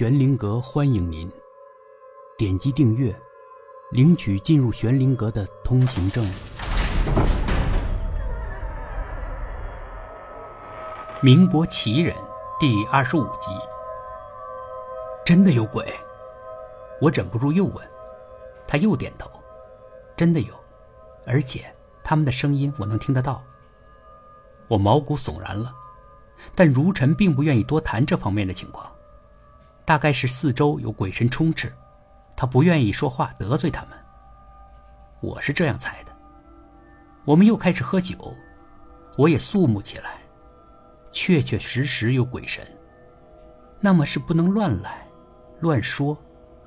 玄灵阁欢迎您，点击订阅，领取进入玄灵阁的通行证。民国奇人第二十五集，真的有鬼？我忍不住又问，他又点头，真的有，而且他们的声音我能听得到。我毛骨悚然了，但如尘并不愿意多谈这方面的情况。大概是四周有鬼神充斥，他不愿意说话得罪他们。我是这样猜的。我们又开始喝酒，我也肃穆起来。确确实实有鬼神，那么是不能乱来、乱说、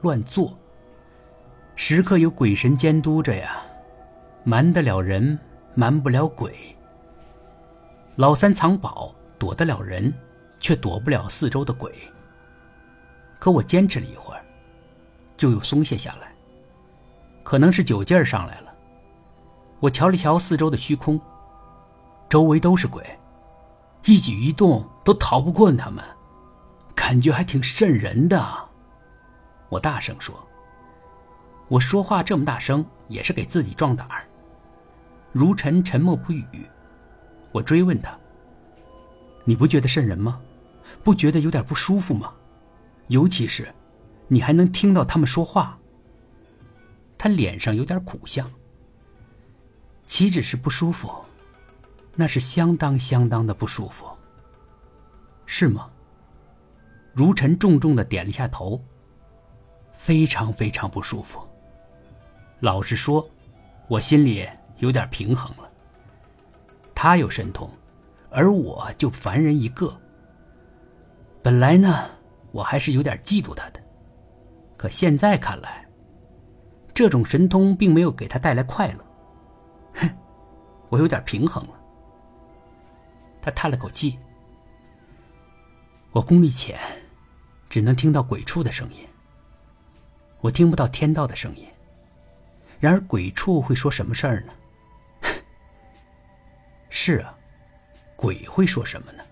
乱做。时刻有鬼神监督着呀，瞒得了人，瞒不了鬼。老三藏宝躲得了人，却躲不了四周的鬼。可我坚持了一会儿，就又松懈下来。可能是酒劲儿上来了。我瞧了瞧四周的虚空，周围都是鬼，一举一动都逃不过他们，感觉还挺瘆人的。我大声说：“我说话这么大声，也是给自己壮胆儿。”如尘沉默不语。我追问他：“你不觉得瘆人吗？不觉得有点不舒服吗？”尤其是，你还能听到他们说话。他脸上有点苦相，岂止是不舒服，那是相当相当的不舒服。是吗？如尘重重的点了一下头。非常非常不舒服。老实说，我心里有点平衡了。他有神通，而我就凡人一个。本来呢。我还是有点嫉妒他的，可现在看来，这种神通并没有给他带来快乐。哼，我有点平衡了。他叹了口气：“我功力浅，只能听到鬼畜的声音，我听不到天道的声音。然而鬼畜会说什么事儿呢？是啊，鬼会说什么呢？”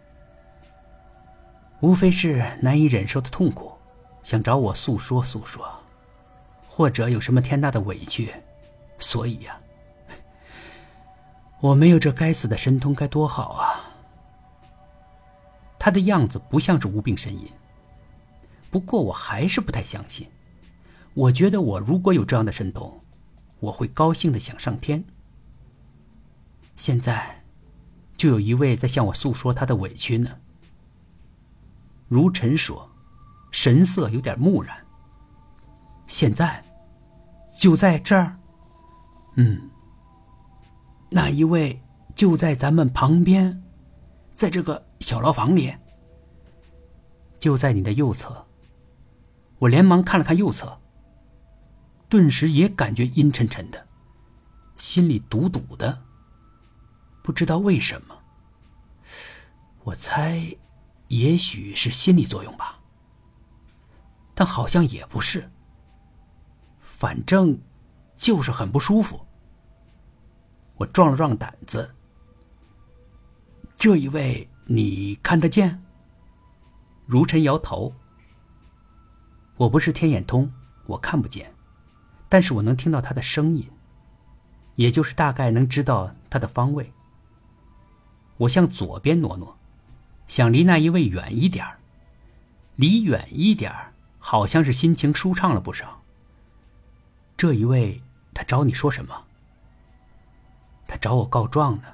无非是难以忍受的痛苦，想找我诉说诉说，或者有什么天大的委屈，所以呀，我没有这该死的神通该多好啊！他的样子不像是无病呻吟，不过我还是不太相信。我觉得我如果有这样的神通，我会高兴的想上天。现在，就有一位在向我诉说他的委屈呢。如尘说，神色有点木然。现在，就在这儿。嗯，那一位就在咱们旁边，在这个小牢房里，就在你的右侧。我连忙看了看右侧，顿时也感觉阴沉沉的，心里堵堵的。不知道为什么，我猜。也许是心理作用吧，但好像也不是。反正就是很不舒服。我壮了壮胆子。这一位你看得见？如尘摇头。我不是天眼通，我看不见，但是我能听到他的声音，也就是大概能知道他的方位。我向左边挪挪。想离那一位远一点离远一点好像是心情舒畅了不少。这一位，他找你说什么？他找我告状呢，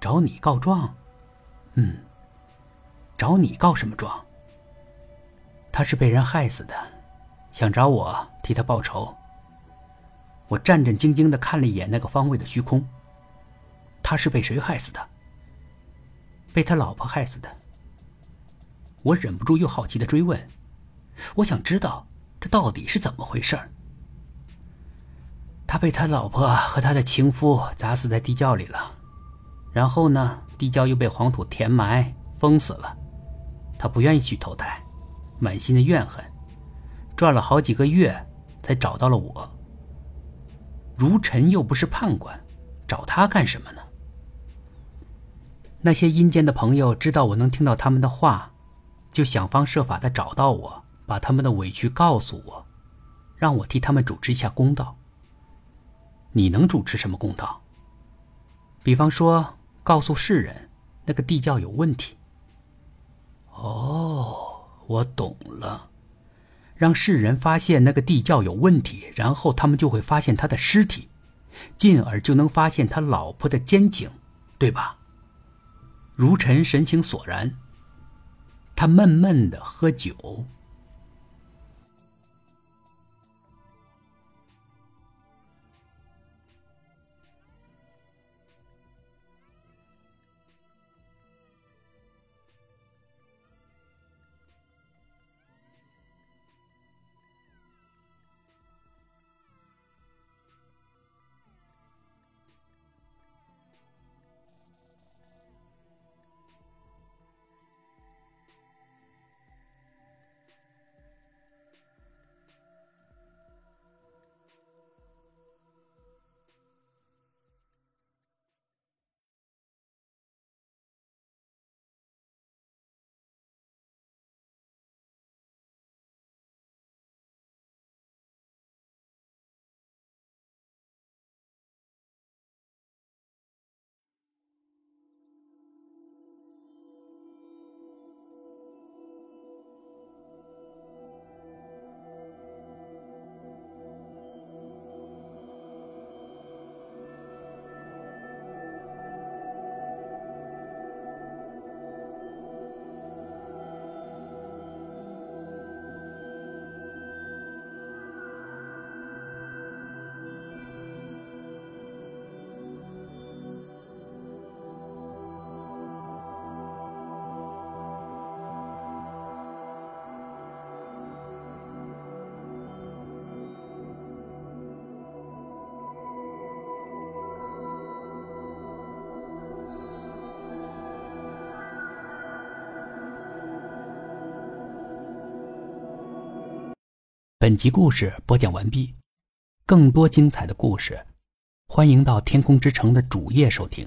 找你告状？嗯，找你告什么状？他是被人害死的，想找我替他报仇。我战战兢兢的看了一眼那个方位的虚空。他是被谁害死的？被他老婆害死的。我忍不住又好奇的追问，我想知道这到底是怎么回事儿他被他老婆和他的情夫砸死在地窖里了，然后呢，地窖又被黄土填埋封死了。他不愿意去投胎，满心的怨恨，转了好几个月才找到了我。如尘又不是判官，找他干什么呢？那些阴间的朋友知道我能听到他们的话，就想方设法的找到我，把他们的委屈告诉我，让我替他们主持一下公道。你能主持什么公道？比方说，告诉世人那个地窖有问题。哦，我懂了，让世人发现那个地窖有问题，然后他们就会发现他的尸体，进而就能发现他老婆的奸情，对吧？如尘神情索然，他闷闷的喝酒。本集故事播讲完毕，更多精彩的故事，欢迎到天空之城的主页收听。